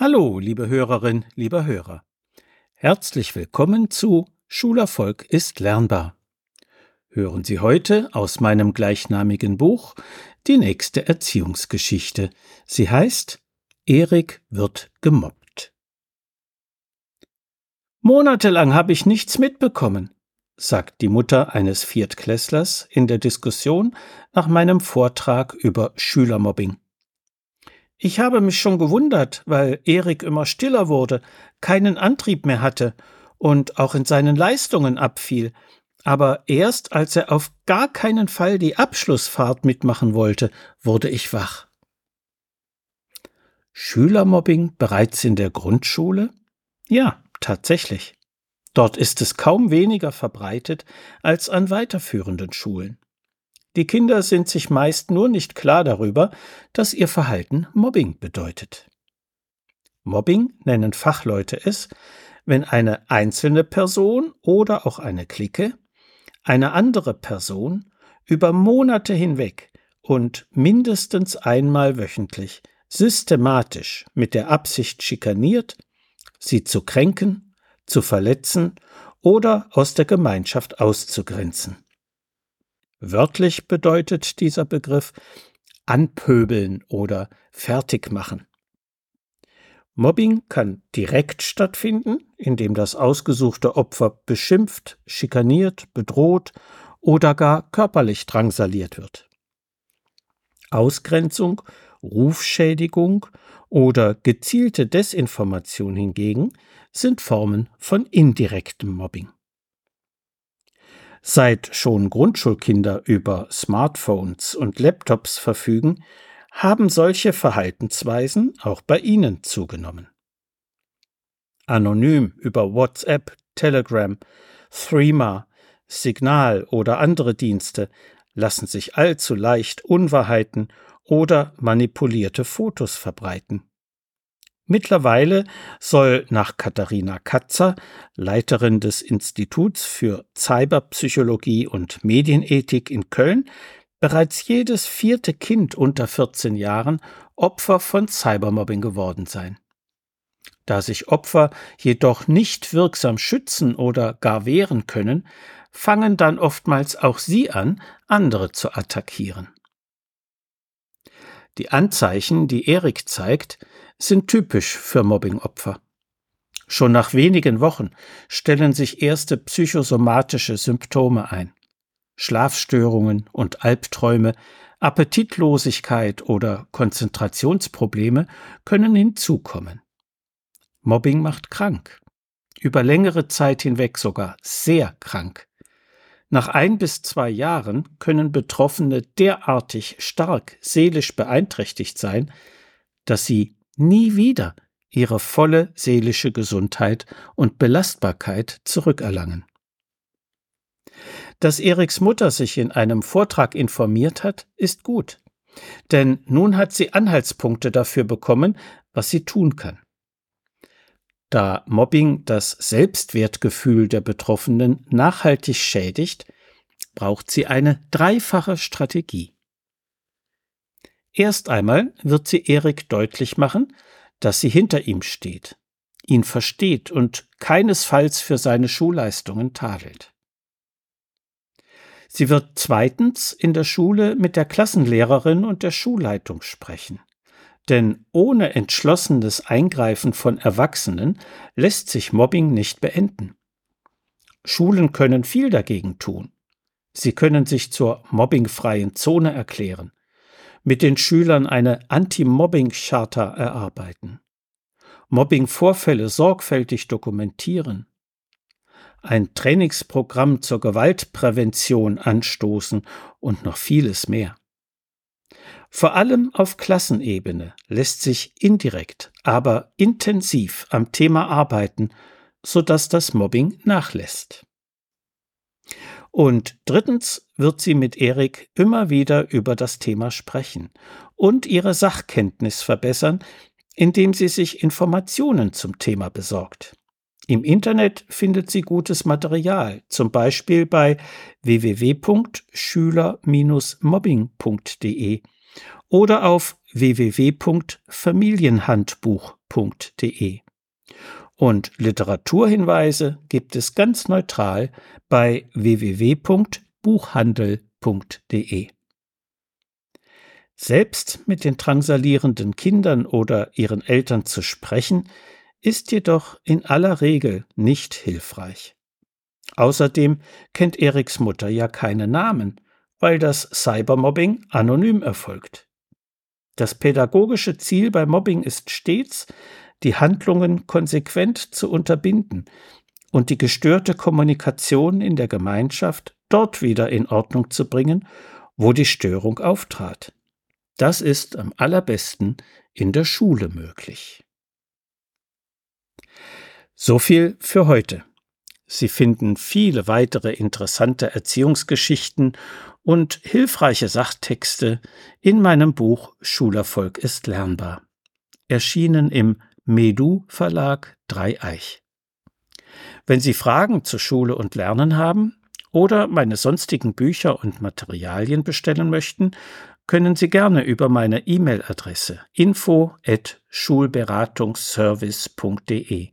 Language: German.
Hallo, liebe Hörerin, lieber Hörer. Herzlich willkommen zu Schulerfolg ist lernbar. Hören Sie heute aus meinem gleichnamigen Buch die nächste Erziehungsgeschichte. Sie heißt Erik wird gemobbt. Monatelang habe ich nichts mitbekommen, sagt die Mutter eines Viertklässlers in der Diskussion nach meinem Vortrag über Schülermobbing. Ich habe mich schon gewundert, weil Erik immer stiller wurde, keinen Antrieb mehr hatte und auch in seinen Leistungen abfiel, aber erst als er auf gar keinen Fall die Abschlussfahrt mitmachen wollte, wurde ich wach. Schülermobbing bereits in der Grundschule? Ja, tatsächlich. Dort ist es kaum weniger verbreitet als an weiterführenden Schulen. Die Kinder sind sich meist nur nicht klar darüber, dass ihr Verhalten Mobbing bedeutet. Mobbing nennen Fachleute es, wenn eine einzelne Person oder auch eine Clique eine andere Person über Monate hinweg und mindestens einmal wöchentlich systematisch mit der Absicht schikaniert, sie zu kränken, zu verletzen oder aus der Gemeinschaft auszugrenzen. Wörtlich bedeutet dieser Begriff anpöbeln oder fertigmachen. Mobbing kann direkt stattfinden, indem das ausgesuchte Opfer beschimpft, schikaniert, bedroht oder gar körperlich drangsaliert wird. Ausgrenzung, Rufschädigung oder gezielte Desinformation hingegen sind Formen von indirektem Mobbing. Seit schon Grundschulkinder über Smartphones und Laptops verfügen, haben solche Verhaltensweisen auch bei ihnen zugenommen. Anonym über WhatsApp, Telegram, Threema, Signal oder andere Dienste lassen sich allzu leicht Unwahrheiten oder manipulierte Fotos verbreiten. Mittlerweile soll nach Katharina Katzer, Leiterin des Instituts für Cyberpsychologie und Medienethik in Köln, bereits jedes vierte Kind unter 14 Jahren Opfer von Cybermobbing geworden sein. Da sich Opfer jedoch nicht wirksam schützen oder gar wehren können, fangen dann oftmals auch sie an, andere zu attackieren. Die Anzeichen, die Erik zeigt, sind typisch für Mobbingopfer. Schon nach wenigen Wochen stellen sich erste psychosomatische Symptome ein. Schlafstörungen und Albträume, Appetitlosigkeit oder Konzentrationsprobleme können hinzukommen. Mobbing macht krank. Über längere Zeit hinweg sogar sehr krank. Nach ein bis zwei Jahren können Betroffene derartig stark seelisch beeinträchtigt sein, dass sie nie wieder ihre volle seelische Gesundheit und Belastbarkeit zurückerlangen. Dass Eriks Mutter sich in einem Vortrag informiert hat, ist gut, denn nun hat sie Anhaltspunkte dafür bekommen, was sie tun kann. Da Mobbing das Selbstwertgefühl der Betroffenen nachhaltig schädigt, braucht sie eine dreifache Strategie. Erst einmal wird sie Erik deutlich machen, dass sie hinter ihm steht, ihn versteht und keinesfalls für seine Schulleistungen tadelt. Sie wird zweitens in der Schule mit der Klassenlehrerin und der Schulleitung sprechen. Denn ohne entschlossenes Eingreifen von Erwachsenen lässt sich Mobbing nicht beenden. Schulen können viel dagegen tun. Sie können sich zur mobbingfreien Zone erklären mit den Schülern eine Anti-Mobbing-Charta erarbeiten, Mobbing-Vorfälle sorgfältig dokumentieren, ein Trainingsprogramm zur Gewaltprävention anstoßen und noch vieles mehr. Vor allem auf Klassenebene lässt sich indirekt, aber intensiv am Thema arbeiten, sodass das Mobbing nachlässt. Und drittens wird sie mit Erik immer wieder über das Thema sprechen und ihre Sachkenntnis verbessern, indem sie sich Informationen zum Thema besorgt. Im Internet findet sie gutes Material, zum Beispiel bei www.schüler-mobbing.de oder auf www.familienhandbuch.de. Und Literaturhinweise gibt es ganz neutral bei www.buchhandel.de. Selbst mit den drangsalierenden Kindern oder ihren Eltern zu sprechen, ist jedoch in aller Regel nicht hilfreich. Außerdem kennt Eriks Mutter ja keine Namen, weil das Cybermobbing anonym erfolgt. Das pädagogische Ziel bei Mobbing ist stets, die Handlungen konsequent zu unterbinden und die gestörte Kommunikation in der Gemeinschaft dort wieder in Ordnung zu bringen, wo die Störung auftrat. Das ist am allerbesten in der Schule möglich. So viel für heute. Sie finden viele weitere interessante Erziehungsgeschichten und hilfreiche Sachtexte in meinem Buch Schulerfolg ist lernbar. Erschienen im Medu Verlag Dreieich. Wenn Sie Fragen zu Schule und Lernen haben oder meine sonstigen Bücher und Materialien bestellen möchten, können Sie gerne über meine E-Mail-Adresse info at schulberatungsservice.de